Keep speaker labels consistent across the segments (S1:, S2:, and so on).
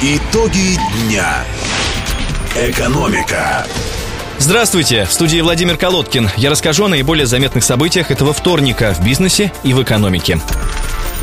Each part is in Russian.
S1: Итоги дня. Экономика.
S2: Здравствуйте, в студии Владимир Колодкин. Я расскажу о наиболее заметных событиях этого вторника в бизнесе и в экономике.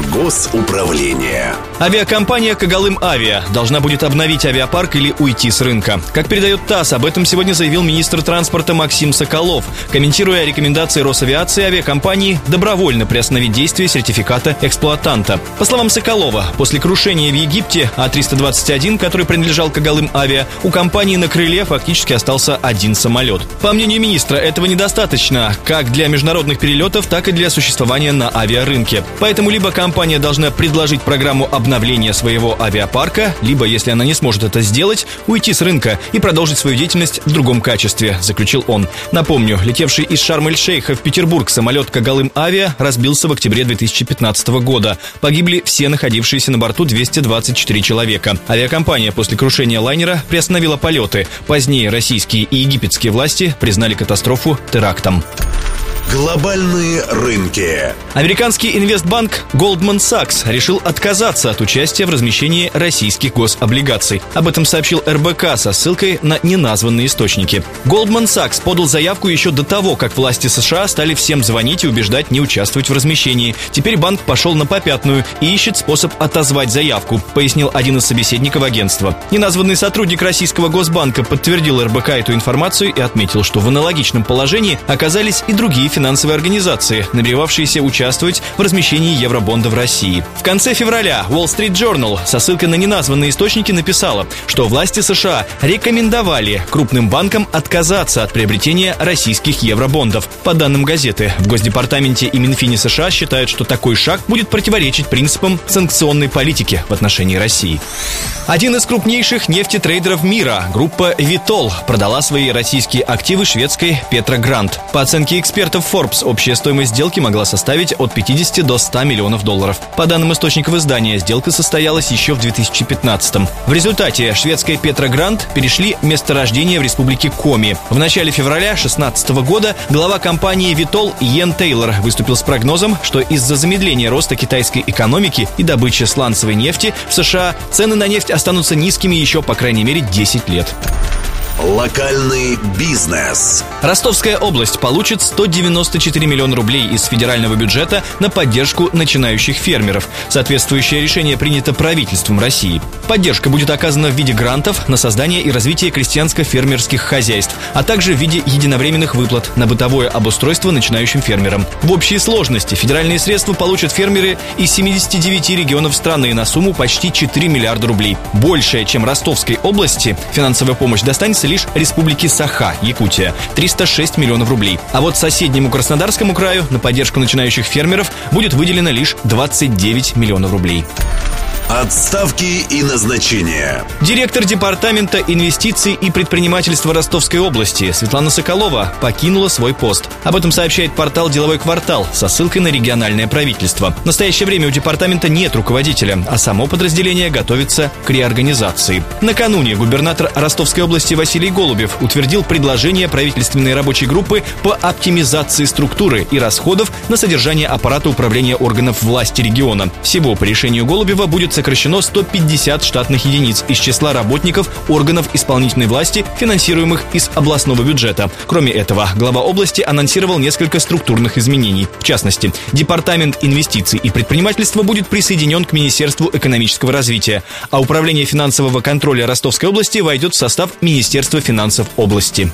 S1: Госуправление.
S2: Авиакомпания «Когалым Авиа» должна будет обновить авиапарк или уйти с рынка. Как передает ТАСС, об этом сегодня заявил министр транспорта Максим Соколов, комментируя рекомендации Росавиации авиакомпании добровольно приостановить действие сертификата эксплуатанта. По словам Соколова, после крушения в Египте А-321, который принадлежал «Когалым Авиа», у компании на крыле фактически остался один самолет. По мнению министра, этого недостаточно как для международных перелетов, так и для существования на авиарынке. Поэтому либо компания должна предложить программу обновления своего авиапарка, либо, если она не сможет это сделать, уйти с рынка и продолжить свою деятельность в другом качестве, заключил он. Напомню, летевший из Шарм-эль-Шейха в Петербург самолет Кагалым Авиа разбился в октябре 2015 года. Погибли все находившиеся на борту 224 человека. Авиакомпания после крушения лайнера приостановила полеты. Позднее российские и египетские власти признали катастрофу терактом.
S1: Глобальные рынки.
S2: Американский инвестбанк Goldman Sachs решил отказаться от участия в размещении российских гособлигаций. Об этом сообщил РБК со ссылкой на неназванные источники. Goldman Sachs подал заявку еще до того, как власти США стали всем звонить и убеждать не участвовать в размещении. Теперь банк пошел на попятную и ищет способ отозвать заявку, пояснил один из собеседников агентства. Неназванный сотрудник российского Госбанка подтвердил РБК эту информацию и отметил, что в аналогичном положении оказались и другие финансовые организации, намеревавшиеся участвовать в размещении евробонда в России. В конце февраля Wall Street Journal со ссылкой на неназванные источники написала, что власти США рекомендовали крупным банкам отказаться от приобретения российских евробондов. По данным газеты, в Госдепартаменте и Минфине США считают, что такой шаг будет противоречить принципам санкционной политики в отношении России. Один из крупнейших нефтетрейдеров мира, группа Vitol, продала свои российские активы шведской Петрогранд. По оценке экспертов Forbes, общая стоимость сделки могла составить от 50 до 100 миллионов долларов. По данным источников издания, сделка состоялась еще в 2015 -м. В результате шведская Петрогранд перешли месторождение в республике Коми. В начале февраля 2016 года глава компании Vitol Йен Тейлор выступил с прогнозом, что из-за замедления роста китайской экономики и добычи сланцевой нефти в США цены на нефть останутся низкими еще по крайней мере 10 лет.
S1: Локальный бизнес.
S2: Ростовская область получит 194 миллиона рублей из федерального бюджета на поддержку начинающих фермеров. Соответствующее решение принято правительством России. Поддержка будет оказана в виде грантов на создание и развитие крестьянско-фермерских хозяйств, а также в виде единовременных выплат на бытовое обустройство начинающим фермерам. В общей сложности федеральные средства получат фермеры из 79 регионов страны на сумму почти 4 миллиарда рублей. Большая, чем Ростовской области, финансовая помощь достанется лишь республике Саха, Якутия, 306 миллионов рублей. А вот соседнему Краснодарскому краю на поддержку начинающих фермеров будет выделено лишь 29 миллионов рублей.
S1: Отставки и назначения.
S2: Директор Департамента инвестиций и предпринимательства Ростовской области Светлана Соколова покинула свой пост. Об этом сообщает портал «Деловой квартал» со ссылкой на региональное правительство. В настоящее время у департамента нет руководителя, а само подразделение готовится к реорганизации. Накануне губернатор Ростовской области Василий Голубев утвердил предложение правительственной рабочей группы по оптимизации структуры и расходов на содержание аппарата управления органов власти региона. Всего по решению Голубева будет сокращено 150 штатных единиц из числа работников органов исполнительной власти, финансируемых из областного бюджета. Кроме этого, глава области анонсировал несколько структурных изменений. В частности, Департамент инвестиций и предпринимательства будет присоединен к Министерству экономического развития, а Управление финансового контроля Ростовской области войдет в состав Министерства финансов области.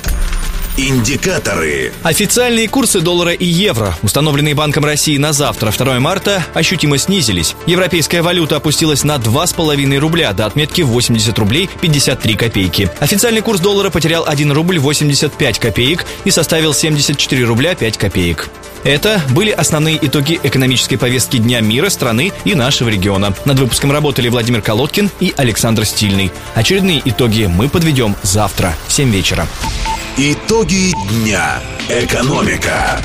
S1: Индикаторы.
S2: Официальные курсы доллара и евро, установленные Банком России на завтра, 2 марта, ощутимо снизились. Европейская валюта опустилась на 2,5 рубля до отметки 80 рублей 53 копейки. Официальный курс доллара потерял 1 рубль 85 копеек и составил 74 рубля 5 копеек. Это были основные итоги экономической повестки Дня мира, страны и нашего региона. Над выпуском работали Владимир Колодкин и Александр Стильный. Очередные итоги мы подведем завтра в 7 вечера.
S1: Итоги дня. Экономика.